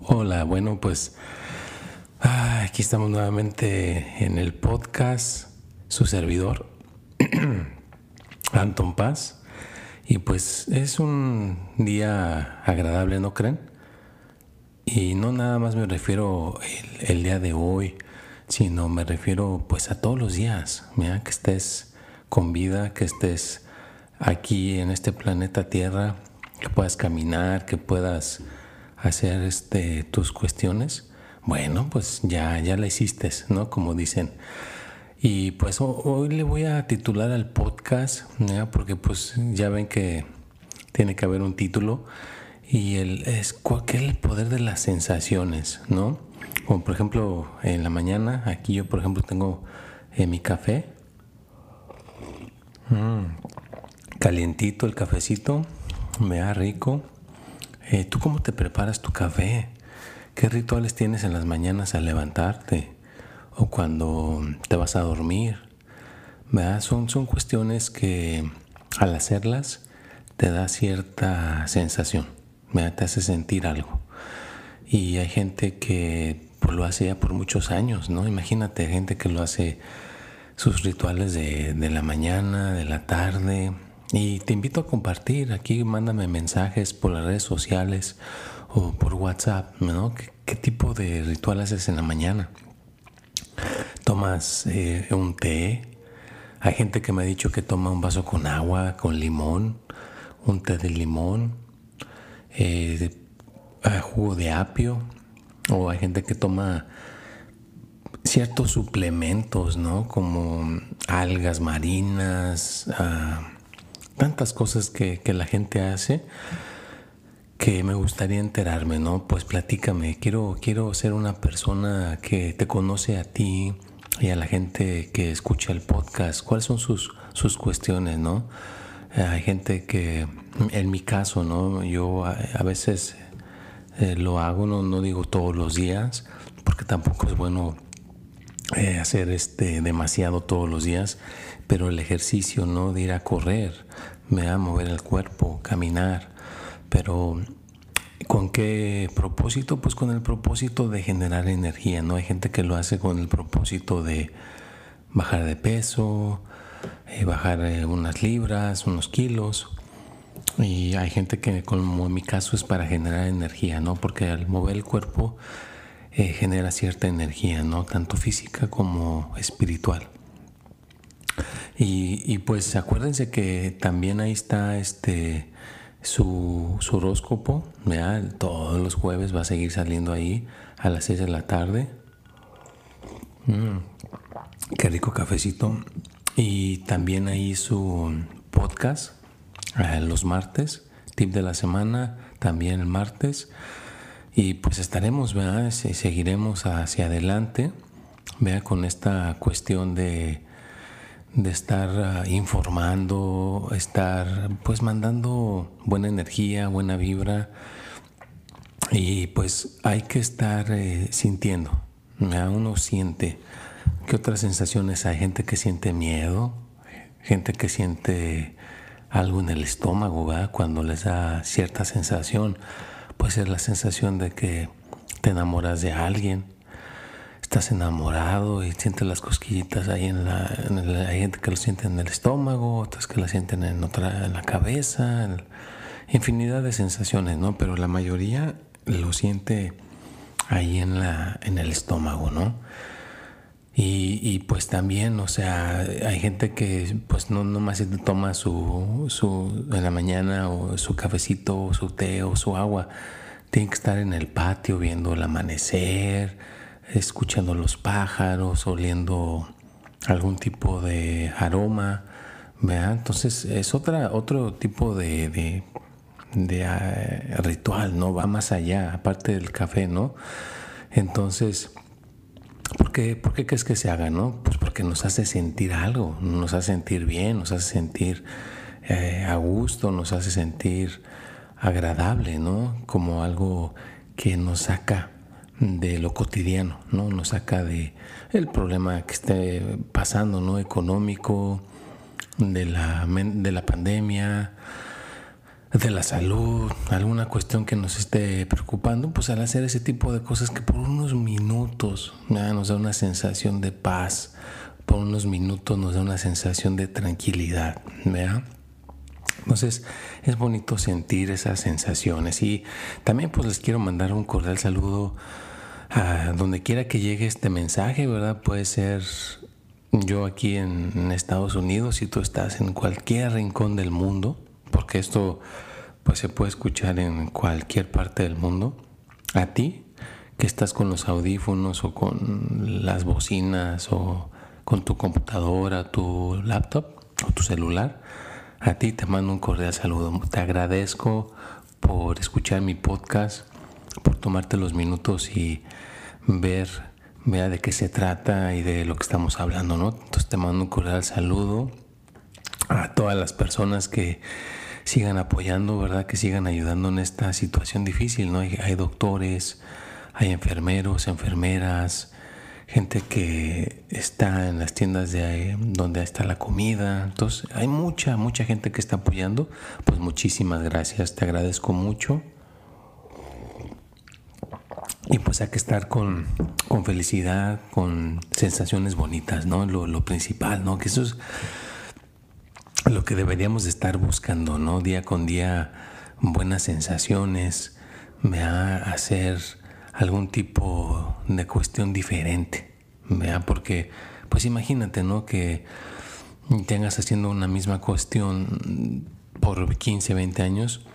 Hola, bueno, pues ah, aquí estamos nuevamente en el podcast, su servidor, Anton Paz. Y pues es un día agradable, ¿no creen? Y no nada más me refiero el, día de hoy, sino me refiero pues a todos los días, mira, que estés con vida, que estés aquí en este planeta Tierra, que puedas caminar, que puedas hacer este, tus cuestiones, bueno, pues ya, ya la hiciste, ¿no? Como dicen. Y pues hoy le voy a titular al podcast, porque pues ya ven que tiene que haber un título y el, es es el poder de las sensaciones, ¿no? Como por ejemplo en la mañana, aquí yo por ejemplo tengo eh, mi café, mm, calientito el cafecito, me da rico, eh, ¿Tú cómo te preparas tu café? ¿Qué rituales tienes en las mañanas al levantarte? ¿O cuando te vas a dormir? Son, son cuestiones que al hacerlas te da cierta sensación, te hace sentir algo. Y hay gente que pues, lo hace ya por muchos años, ¿no? Imagínate, gente que lo hace sus rituales de, de la mañana, de la tarde, y te invito a compartir, aquí mándame mensajes por las redes sociales o por WhatsApp, ¿no? ¿Qué, tipo de ritual haces en la mañana? ¿Tomas eh, un té? Hay gente que me ha dicho que toma un vaso con agua, con limón, un té de limón, eh, eh, jugo de apio, o hay gente que toma ciertos suplementos, ¿no? Como algas marinas, ah, tantas cosas que, la gente hace que me gustaría enterarme, ¿no? Pues platícame, quiero, quiero ser una persona que te conoce a ti y a la gente que escucha el podcast, cuáles son sus, sus cuestiones, ¿no? Hay gente que, en mi caso, ¿no? Yo a, veces eh, lo hago, no, no digo todos los días, porque tampoco es bueno eh, hacer este demasiado todos los días, pero el ejercicio, ¿no? De ir a correr, me da mover el cuerpo, caminar, pero ¿con qué propósito? Pues con el propósito de generar energía, ¿no? Hay gente que lo hace con el propósito de bajar de peso, eh, bajar eh, unas libras, unos kilos. Y hay gente que, como en mi caso, es para generar energía, ¿no? Porque al mover el cuerpo eh, genera cierta energía, ¿no? Tanto física como espiritual. Y, pues acuérdense que también ahí está este su, horóscopo, todos los jueves va a seguir saliendo ahí a las 6 de la tarde. Mm, qué rico cafecito. Y también ahí su podcast eh, los martes, tip de la semana, también el martes. Y pues estaremos, ¿verdad? Seguiremos hacia adelante, vea, con esta cuestión de de estar ah, informando, estar pues mandando buena energía, buena vibra. Y pues hay que estar eh, sintiendo, uno siente. Qué otras sensaciones hay, gente que siente miedo, gente que siente algo en el estómago, ¿verdad? cuando les da cierta sensación, puede ser la sensación de que te enamoras de alguien, estás enamorado y sientes las cosquillitas ahí en la, hay gente que lo siente en el estómago, otras que la sienten en otra, en la cabeza, infinidad de sensaciones, ¿no? Pero la mayoría lo siente ahí en la, en el estómago, ¿no? Y, pues también, o sea, hay gente que pues no nomás toma su, su en la mañana o su cafecito o su té o su agua, tiene que estar en el patio viendo el amanecer, escuchando los pájaros, oliendo algún tipo de aroma, Entonces es otra, otro tipo de, de eh, ritual, ¿no? Va más allá, aparte del café, ¿no? Entonces, ¿por qué, ¿por qué crees que se haga, no? Pues porque nos hace sentir algo, nos hace sentir bien, nos hace sentir eh, a gusto, nos hace sentir agradable, ¿no? Como algo que nos saca de lo cotidiano, ¿no? Nos saca de el problema que esté pasando, ¿no? Económico, de la, de la pandemia, de la salud, alguna cuestión que nos esté preocupando, pues al hacer ese tipo de cosas que por unos minutos nos da una sensación de paz, por unos minutos nos da una sensación de tranquilidad, ¿verdad? Entonces es bonito sentir esas sensaciones y también pues les quiero mandar un cordial saludo a donde quiera que llegue este mensaje, ¿verdad? Puede ser yo aquí en, Estados Unidos, si tú estás en cualquier rincón del mundo, porque esto pues se puede escuchar en cualquier parte del mundo, a ti que estás con los audífonos o con las bocinas o con tu computadora, tu laptop o tu celular, a ti te mando un cordial saludo. Te agradezco por escuchar mi podcast, por tomarte los minutos y ver, vea de qué se trata y de lo que estamos hablando, ¿no? Entonces te mando un cordial saludo a todas las personas que sigan apoyando, ¿verdad? Que sigan ayudando en esta situación difícil, ¿no? hay doctores, hay enfermeros, enfermeras, gente que está en las tiendas de donde está la comida. Entonces, hay mucha, mucha gente que está apoyando. Pues muchísimas gracias, te agradezco mucho. Y pues hay que estar con, con felicidad, con sensaciones bonitas, ¿no? Lo, lo, principal, ¿no? Que eso es lo que deberíamos de estar buscando, ¿no? Día con día, buenas sensaciones, me a hacer algún tipo de cuestión diferente, ¿vea? Porque, pues imagínate, ¿no? Que tengas haciendo una misma cuestión por 15, 20 años,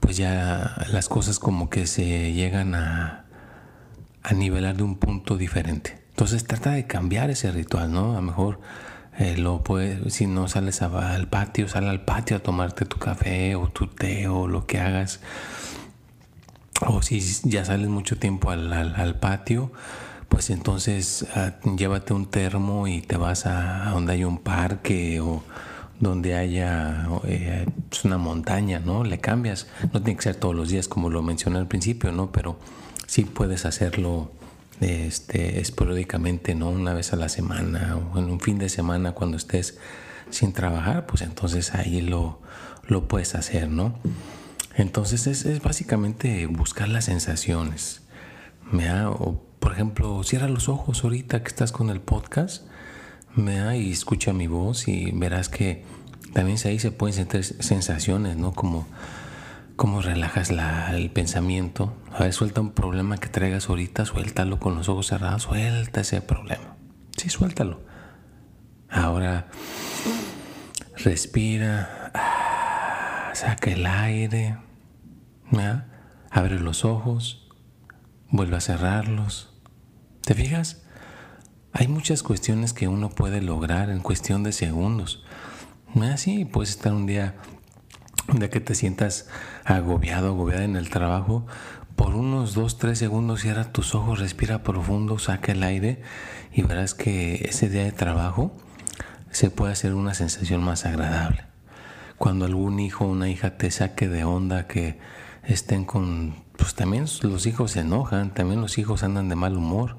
pues ya las cosas como que se llegan a, a nivelar de un punto diferente. Entonces trata de cambiar ese ritual, ¿no? A lo mejor eh, lo puedes, si no sales al patio, sal al patio a tomarte tu café o tu té o lo que hagas o si ya sales mucho tiempo al, patio, pues entonces ah, llévate un termo y te vas a, donde hay un parque o donde haya eh, pues una montaña, ¿no? Le cambias. No tiene que ser todos los días como lo mencioné al principio, ¿no? Pero sí puedes hacerlo este, esporádicamente, ¿no? Una vez a la semana o en un fin de semana cuando estés sin trabajar, pues entonces ahí lo, lo puedes hacer, ¿no? Entonces es, básicamente buscar las sensaciones. O, por ejemplo, cierra los ojos ahorita que estás con el podcast y escucha mi voz y verás que también ahí se pueden sentir sensaciones, ¿no? Como, como relajas el pensamiento. A ver, suelta un problema que traigas ahorita, suéltalo con los ojos cerrados, suelta ese problema. Sí, suéltalo. Ahora respira, saca el aire. Abre los ojos, vuelve a cerrarlos. ¿Te fijas? Hay muchas cuestiones que uno puede lograr en cuestión de segundos. Sí, puedes estar un día, día que te sientas agobiado, agobiada en el trabajo, por unos 2, 3 segundos cierra tus ojos, respira profundo, saca el aire y verás que ese día de trabajo se puede hacer una sensación más agradable. Cuando algún hijo o una hija te saque de onda que estén con, pues también los hijos se enojan, también los hijos andan de mal humor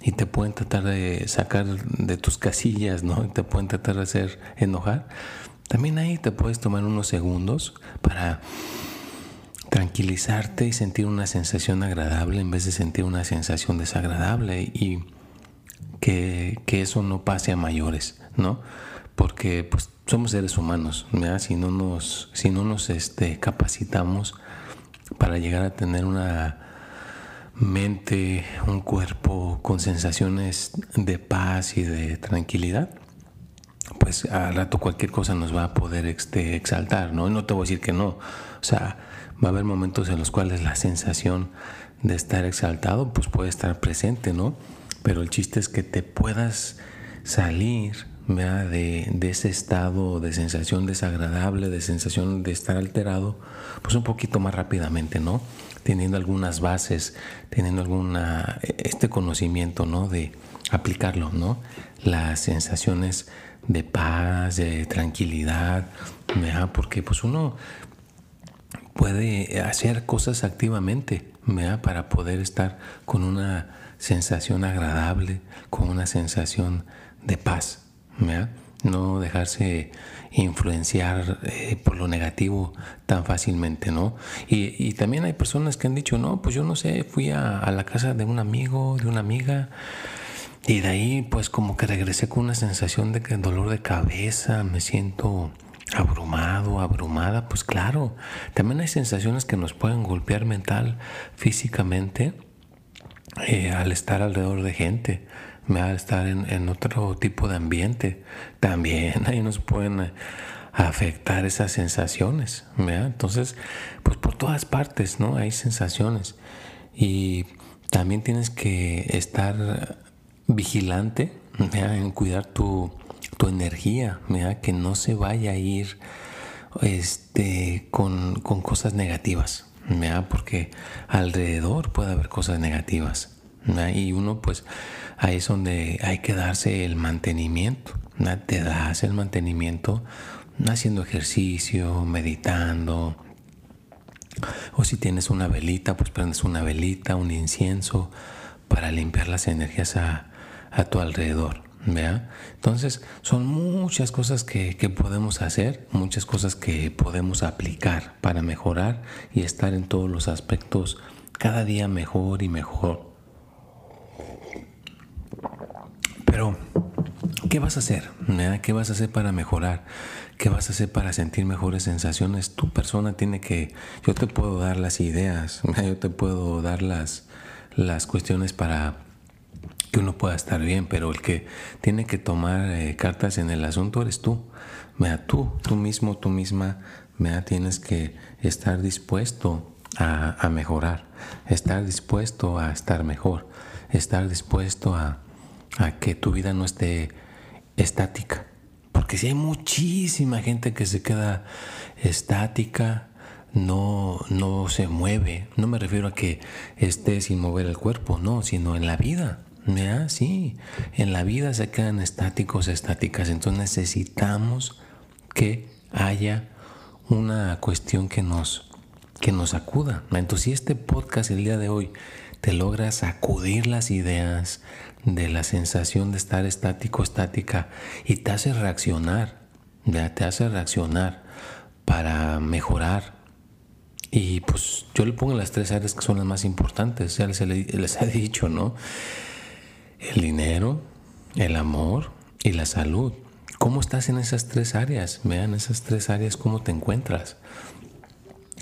y te pueden tratar de sacar de tus casillas, ¿no? Te pueden tratar de hacer enojar. También ahí te puedes tomar unos segundos para tranquilizarte y sentir una sensación agradable en vez de sentir una sensación desagradable y que, que eso no pase a mayores, ¿no? Porque pues somos seres humanos, ¿verdad? Si no nos, si no nos este, capacitamos para llegar a tener una mente, un cuerpo con sensaciones de paz y de tranquilidad, pues al rato cualquier cosa nos va a poder este, exaltar, ¿no? no te voy a decir que no, o sea, va a haber momentos en los cuales la sensación de estar exaltado pues puede estar presente, ¿no? Pero el chiste es que te puedas salir de, de, ese estado de sensación desagradable, de sensación de estar alterado, pues un poquito más rápidamente, ¿no? Teniendo algunas bases, teniendo alguna, este conocimiento, ¿no? De aplicarlo, ¿no? Las sensaciones de paz, de tranquilidad, ¿verdad? Porque pues uno puede hacer cosas activamente, ¿verdad? Para poder estar con una sensación agradable, con una sensación de paz. No dejarse influenciar eh, por lo negativo tan fácilmente, ¿no? Y, también hay personas que han dicho, no, pues yo no sé, fui a, la casa de un amigo, de una amiga, y de ahí pues como que regresé con una sensación de que dolor de cabeza, me siento abrumado, abrumada, pues claro, también hay sensaciones que nos pueden golpear mental, físicamente, eh, al estar alrededor de gente me va a estar en, otro tipo de ambiente. También ahí nos pueden eh, afectar esas sensaciones. Entonces, pues por todas partes, ¿no? Hay sensaciones. Y también tienes que estar vigilante en cuidar tu, tu energía, que no se vaya a ir este, con, con cosas negativas, porque alrededor puede haber cosas negativas. Y uno pues ahí es donde hay que darse el mantenimiento. Te das el mantenimiento haciendo ejercicio, meditando. O si tienes una velita, pues prendes una velita, un incienso para limpiar las energías a, tu alrededor. ¿vea? Entonces, son muchas cosas que, que, podemos hacer, muchas cosas que podemos aplicar para mejorar y estar en todos los aspectos cada día mejor y mejor. Pero, ¿qué vas a hacer? ¿Qué vas a hacer para mejorar? ¿Qué vas a hacer para sentir mejores sensaciones? Tu persona tiene que, yo te puedo dar las ideas, yo te puedo dar las, las cuestiones para que uno pueda estar bien, pero el que tiene que tomar eh, cartas en el asunto eres tú. Mira, tú, tú mismo, tú misma, mira, tienes que estar dispuesto a, a mejorar, estar dispuesto a estar mejor, estar dispuesto a, a que tu vida no esté estática. Porque si hay muchísima gente que se queda estática, no, no se mueve. No me refiero a que esté sin mover el cuerpo, no, sino en la vida. ¿Ya? Sí, en la vida se quedan estáticos, estáticas. Entonces necesitamos que haya una cuestión que nos, que nos acuda. Entonces, si este podcast el día de hoy te logra sacudir las ideas, de la sensación de estar estático, estática, y te hace reaccionar, te hace reaccionar para mejorar. Y pues yo le pongo las tres áreas que son las más importantes, ya les, les he dicho, ¿no? El dinero, el amor y la salud. ¿Cómo estás en esas tres áreas? Vean esas tres áreas, cómo te encuentras.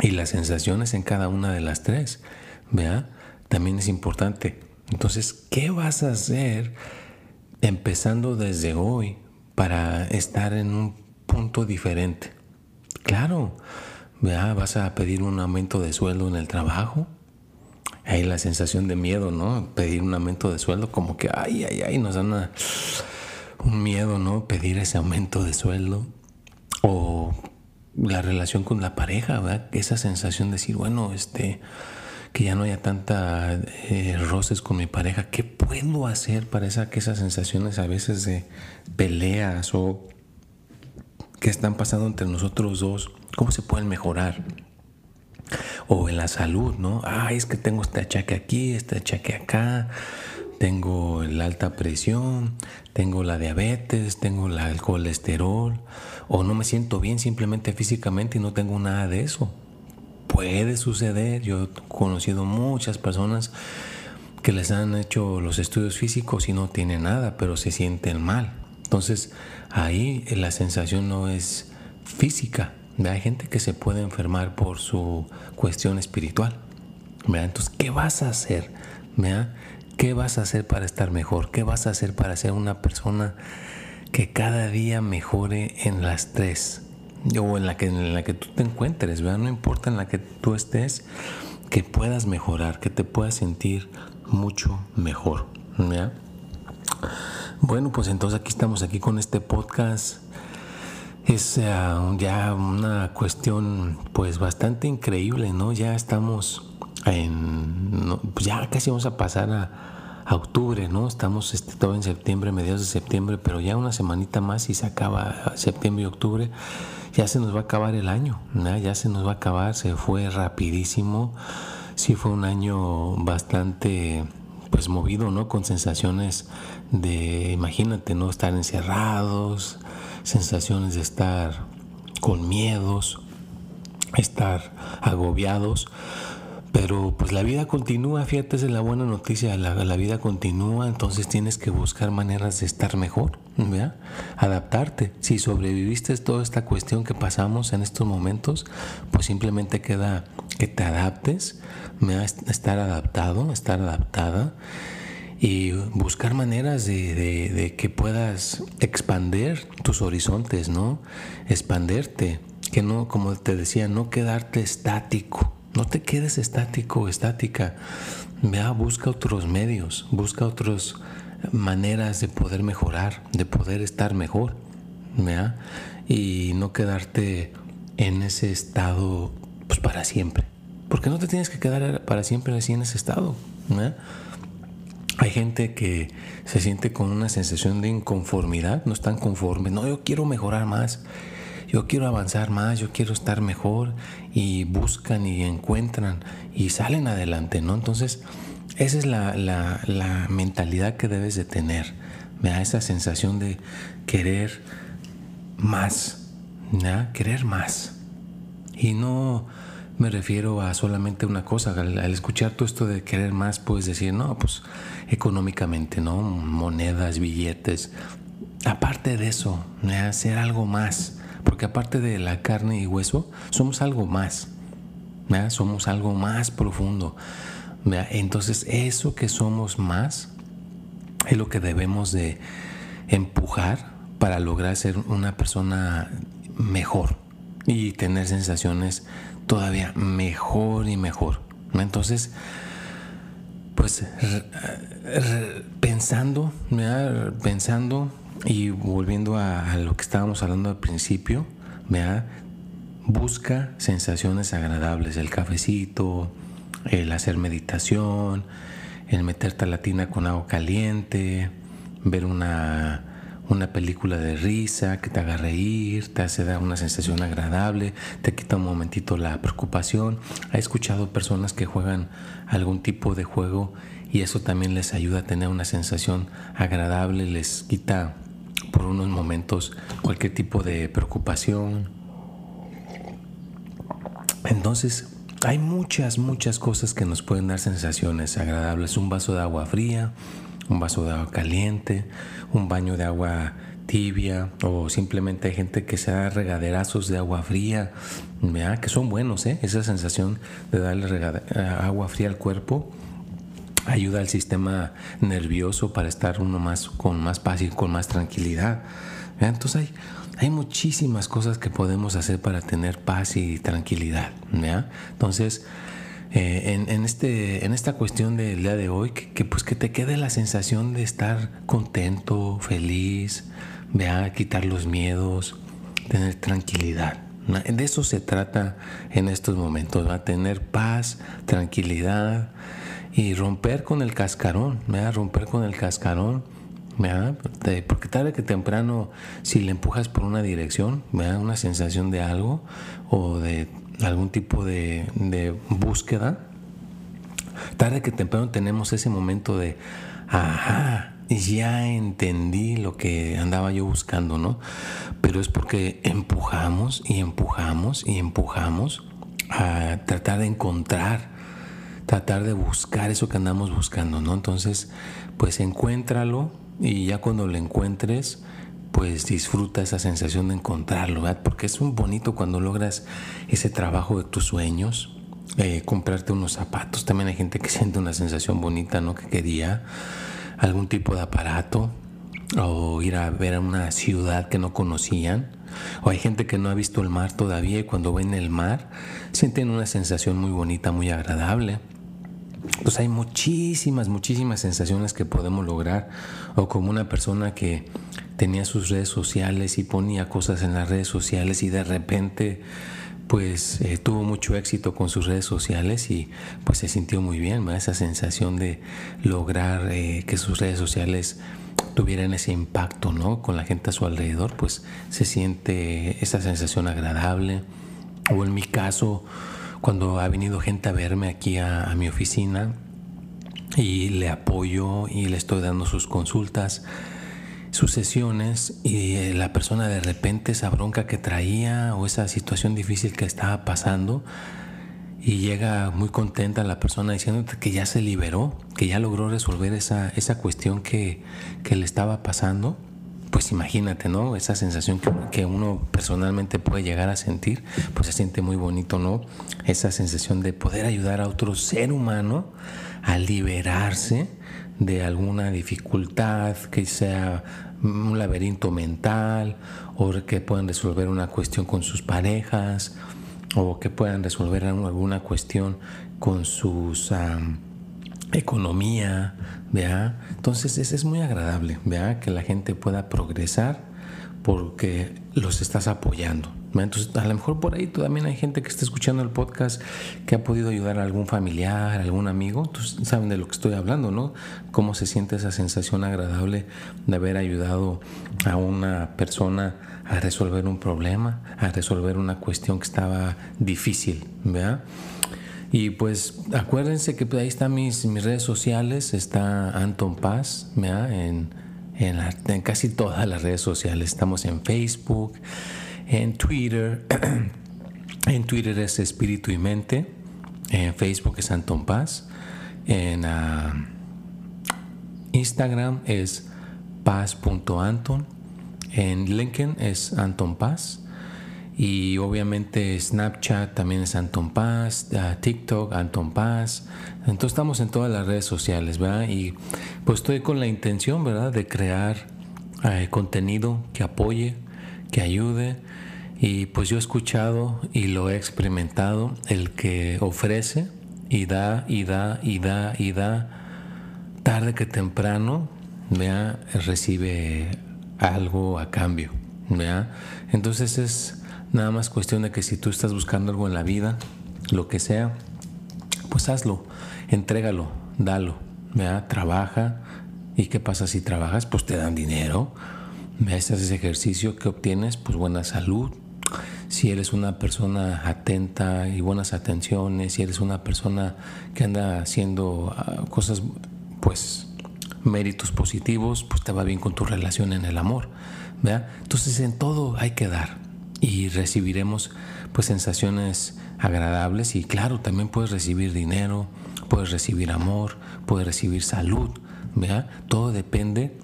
Y las sensaciones en cada una de las tres. Vea, también es importante. Entonces, ¿qué vas a hacer empezando desde hoy para estar en un punto diferente? Claro, vas a pedir un aumento de sueldo en el trabajo. Hay la sensación de miedo, ¿no? Pedir un aumento de sueldo, como que, ay, ay, ay, nos dan un miedo, ¿no? Pedir ese aumento de sueldo. O la relación con la pareja, ¿verdad? Esa sensación de decir, bueno, este, que ya no haya tanta eh, roces con mi pareja, ¿qué puedo hacer para esa, que esas sensaciones a veces de peleas o que están pasando entre nosotros dos, cómo se pueden mejorar? O en la salud, ¿no? Ay, es que tengo este achaque aquí, este achaque acá, tengo la alta presión, tengo la diabetes, tengo el colesterol, o no me siento bien simplemente físicamente y no tengo nada de eso puede suceder. Yo he conocido muchas personas que les han hecho los estudios físicos y no tienen nada, pero se sienten mal. Entonces ahí la sensación no es física. Hay gente que se puede enfermar por su cuestión espiritual. Entonces, ¿qué vas a hacer? ¿Qué vas a hacer para estar mejor? ¿Qué vas a hacer para ser una persona que cada día mejore en las tres? o en la que, en la que tú te encuentres, ¿verdad? No importa en la que tú estés, que puedas mejorar, que te puedas sentir mucho mejor, Bueno, pues entonces aquí estamos aquí con este podcast. Es eh, ya una cuestión pues bastante increíble, ¿no? Ya estamos en... Pues ya casi vamos a pasar a, octubre, ¿no? Estamos este, todo en septiembre, mediados de septiembre, pero ya una semanita más y se acaba septiembre y octubre. Ya se nos va a acabar el año, ¿no? Ya se nos va a acabar, se fue rapidísimo. Sí fue un año bastante pues movido, ¿no? Con sensaciones de, imagínate, ¿no? Estar encerrados, sensaciones de estar con miedos, estar agobiados. Pero pues la vida continúa, fíjate, es la buena noticia, la, la, vida continúa, entonces tienes que buscar maneras de estar mejor, ¿verdad? Adaptarte. Si sobreviviste toda esta cuestión que pasamos en estos momentos, pues simplemente queda que te adaptes, ¿verdad? estar adaptado, estar adaptada y buscar maneras de, que puedas expander tus horizontes, ¿no? Expanderte, que no, como te decía, no quedarte estático, no te quedes estático o estática, vea, busca otros medios, busca otras maneras de poder mejorar, de poder estar mejor, ¿vea? y no quedarte en ese estado pues para siempre, porque no te tienes que quedar para siempre así en ese estado, ¿vea? Hay gente que se siente con una sensación de inconformidad, no están conformes, no, yo quiero mejorar más, yo quiero avanzar más, yo quiero estar mejor y buscan y encuentran y salen adelante, ¿no? Entonces, esa es la, mentalidad que debes de tener, da esa sensación de querer más, ¿ya? querer más. Y no me refiero a solamente una cosa. Al, escuchar todo esto de querer más, puedes decir, no, pues económicamente, ¿no? Monedas, billetes. Aparte de eso, hacer algo más. Porque aparte de la carne y hueso, somos algo más. Somos algo más profundo. Entonces, eso que somos más es lo que debemos de empujar para lograr ser una persona mejor y tener sensaciones todavía mejor y mejor. Entonces, pues pensando, pensando y volviendo a, lo que estábamos hablando al principio, busca sensaciones agradables, el cafecito, el hacer meditación, el meter talatina con agua caliente, ver una una película de risa que te haga reír, te hace dar una sensación agradable, te quita un momentito la preocupación. He escuchado personas que juegan algún tipo de juego y eso también les ayuda a tener una sensación agradable, les quita por unos momentos cualquier tipo de preocupación. Entonces, hay muchas, muchas cosas que nos pueden dar sensaciones agradables. Un vaso de agua fría, un vaso de agua caliente, un baño de agua tibia o simplemente hay gente que se da regaderazos de agua fría, que son buenos, ¿eh? esa sensación de darle eh, agua fría al cuerpo ayuda al sistema nervioso para estar uno más con más paz y con más tranquilidad. Entonces hay, hay muchísimas cosas que podemos hacer para tener paz y tranquilidad. Entonces, eh, en, este, en esta cuestión del día de hoy, que, pues que te quede la sensación de estar contento, feliz, vea, quitar los miedos, tener tranquilidad. De eso se trata en estos momentos, va a tener paz, tranquilidad y romper con el cascarón, ¿vea? romper con el cascarón. Porque tarde que temprano, si le empujas por una dirección, da una sensación de algo o de algún tipo de, búsqueda, tarde que temprano tenemos ese momento de, ajá, ya entendí lo que andaba yo buscando, ¿no? Pero es porque empujamos y empujamos y empujamos a tratar de encontrar, tratar de buscar eso que andamos buscando, ¿no? Entonces, pues encuéntralo y ya cuando lo encuentres, pues disfruta esa sensación de encontrarlo, ¿verdad? Porque es un bonito cuando logras ese trabajo de tus sueños, eh, comprarte unos zapatos. También hay gente que siente una sensación bonita, ¿no? Que quería algún tipo de aparato o ir a ver a una ciudad que no conocían. O hay gente que no ha visto el mar todavía y cuando ven el mar sienten una sensación muy bonita, muy agradable. pues hay muchísimas, muchísimas sensaciones que podemos lograr. O como una persona que tenía sus redes sociales y ponía cosas en las redes sociales y de repente pues eh, tuvo mucho éxito con sus redes sociales y pues se sintió muy bien, esa sensación de lograr eh, que sus redes sociales tuvieran ese impacto ¿no? con la gente a su alrededor, pues se siente esa sensación agradable. O en mi caso, cuando ha venido gente a verme aquí a, a mi oficina y le apoyo y le estoy dando sus consultas, sus sesiones y eh, la persona de repente esa bronca que traía o esa situación difícil que estaba pasando y llega muy contenta la persona diciéndote que ya se liberó, que ya logró resolver esa, esa cuestión que, que le estaba pasando, pues imagínate, ¿no? Esa sensación que, que, uno personalmente puede llegar a sentir, pues se siente muy bonito, ¿no? Esa sensación de poder ayudar a otro ser humano a liberarse de alguna dificultad, que sea un laberinto mental, o que puedan resolver una cuestión con sus parejas, o que puedan resolver alguna cuestión con sus economía, ¿vea? Entonces es, es muy agradable, ¿vea? Que la gente pueda progresar porque los estás apoyando. Entonces, a lo mejor por ahí también hay gente que está escuchando el podcast que ha podido ayudar a algún familiar, a algún amigo. Entonces, saben de lo que estoy hablando, ¿no? Cómo se siente esa sensación agradable de haber ayudado a una persona a resolver un problema, a resolver una cuestión que estaba difícil, ¿verdad? Y pues acuérdense que ahí están mis, mis redes sociales, está Anton Paz, ¿verdad? En, en, en casi todas las redes sociales. Estamos en Facebook, en Twitter, en Twitter es Espíritu y Mente, en Facebook es Anton Paz, en uh, Instagram es paz.anton, en LinkedIn es Anton Paz y obviamente Snapchat también es Anton Paz, uh, TikTok Anton Paz. Entonces estamos en todas las redes sociales, ¿verdad? Y pues estoy con la intención, ¿verdad? De crear uh, contenido que apoye, que ayude y pues yo he escuchado y lo he experimentado, el que ofrece y da y da y da y da, tarde que temprano, ¿vea? recibe algo a cambio. ¿vea? Entonces es nada más cuestión de que si tú estás buscando algo en la vida, lo que sea, pues hazlo, entrégalo, dalo, ¿vea? trabaja. ¿Y qué pasa si trabajas? Pues te dan dinero. ¿Ves ese ejercicio que obtienes? Pues buena salud, si eres una persona atenta y buenas atenciones, si eres una persona que anda haciendo ah, cosas, pues méritos positivos, pues te va bien con tu relación en el amor. ¿verdad? Entonces en todo hay que dar y recibiremos pues sensaciones agradables y claro, también puedes recibir dinero, puedes recibir amor, puedes recibir salud. ¿verdad? Todo depende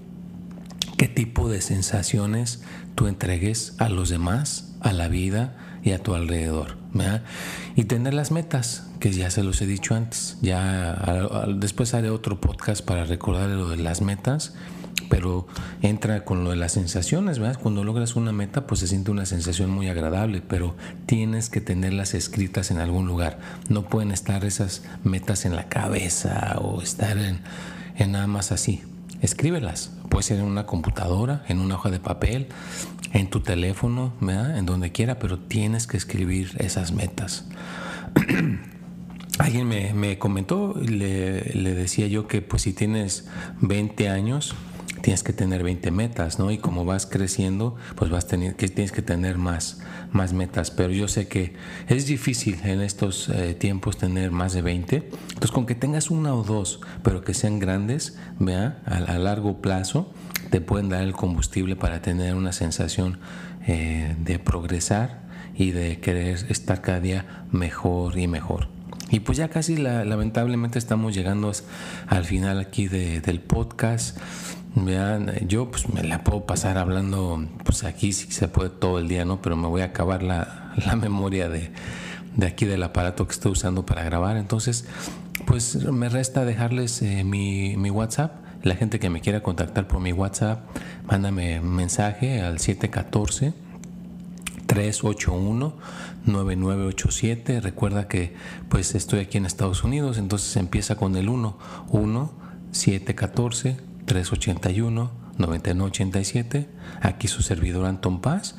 qué tipo de sensaciones tú entregues a los demás a la vida y a tu alrededor. Y tener las metas, que ya se los he dicho antes. Ya después haré otro podcast para recordar lo de las metas, pero entra con lo de las sensaciones, ¿verdad? Cuando logras una meta, pues se siente una sensación muy agradable, pero tienes que tenerlas escritas en algún lugar. No pueden estar esas metas en la cabeza o estar en, en nada más así. Escríbelas. Puede ser en una computadora, en una hoja de papel, en tu teléfono, en donde quiera, pero tienes que escribir esas metas. Alguien me, comentó, le, decía yo que pues si tienes 20 años, tienes que tener 20 metas, ¿no? Y como vas creciendo, pues vas tener, que tienes que tener más, más metas. Pero yo sé que es difícil en estos eh, tiempos tener más de 20. Entonces, con que tengas una o dos, pero que sean grandes, vea, a largo plazo, te pueden dar el combustible para tener una sensación eh, de progresar y de querer estar cada día mejor y mejor. Y pues ya casi lamentablemente estamos llegando al final aquí del podcast. Yo pues me la puedo pasar hablando, pues aquí sí se puede todo el día, ¿no? Pero me voy a acabar la, la memoria de, de, aquí del aparato que estoy usando para grabar. Entonces, pues me resta dejarles eh, mi, mi WhatsApp la gente que me quiera contactar por mi WhatsApp, mándame un mensaje al 714 381-9987. Recuerda que pues estoy aquí en Estados Unidos, entonces empieza con el 1, 1 714 381 9987. Aquí su servidor Anton Paz.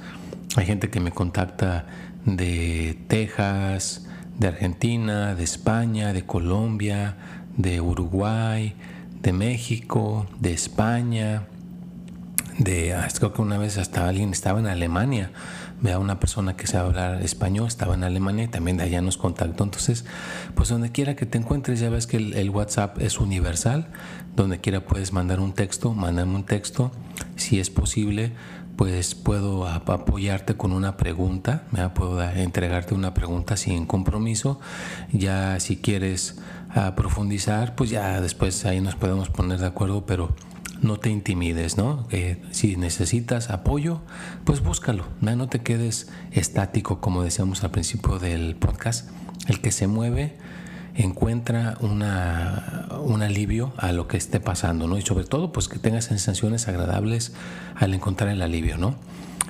Hay gente que me contacta de Texas, de Argentina, de España, de Colombia, de Uruguay, de México, de España, de ah, creo que una vez hasta alguien estaba en Alemania vea una persona que sabe hablar español, estaba en Alemania y también de allá nos contactó. Entonces, pues donde quiera que te encuentres, ya ves que el, WhatsApp es universal, donde quiera puedes mandar un texto, mándame un texto, si es posible, pues puedo apoyarte con una pregunta, puedo entregarte una pregunta sin compromiso, ya si quieres ah, profundizar, pues ya después ahí nos podemos poner de acuerdo, pero no te intimides, ¿no? si necesitas apoyo, pues búscalo, ¿no? te quedes estático, como decíamos al principio del podcast. El que se mueve encuentra una, un alivio a lo que esté pasando, ¿no? Y sobre todo, pues que tengas sensaciones agradables al encontrar el alivio, ¿no?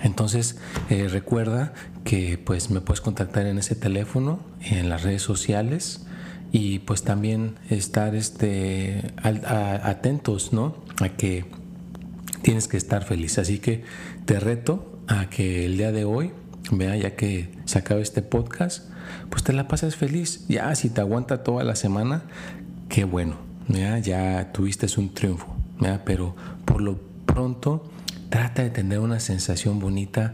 Entonces, eh, recuerda que pues me puedes contactar en ese teléfono, en las redes sociales, y pues también estar este, atentos, ¿no? A que tienes que estar feliz. Así que te reto a que el día de hoy, vea, ya que se acaba este podcast, pues te la pases feliz. Ya, si te aguanta toda la semana, qué bueno, ¿ya? ya tuviste un triunfo, ¿ya? pero por lo pronto trata de tener una sensación bonita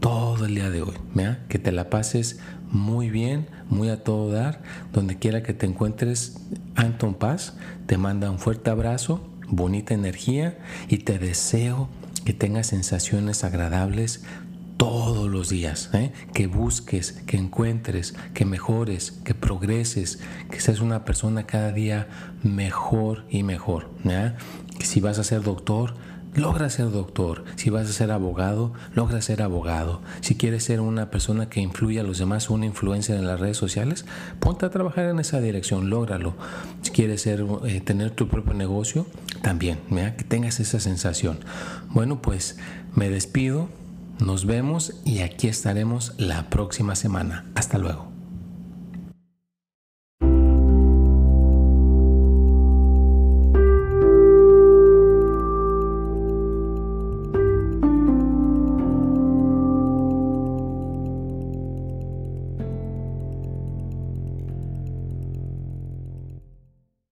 todo el día de hoy, ¿ya? que te la pases muy bien, muy a todo dar. Donde quiera que te encuentres, Anton Paz te manda un fuerte abrazo, bonita energía y te deseo que tengas sensaciones agradables todos los días, ¿eh? que busques, que encuentres, que mejores, que progreses, que seas una persona cada día mejor y mejor. Si vas a ser doctor, logra ser doctor. Si vas a ser abogado, logra ser abogado. Si quieres ser una persona que influye a los demás, una influencia en las redes sociales, ponte a trabajar en esa dirección, lógralo. Si quieres ser, eh, tener tu propio negocio, también, que tengas esa sensación. Bueno, pues me despido, nos vemos y aquí estaremos la próxima semana. Hasta luego.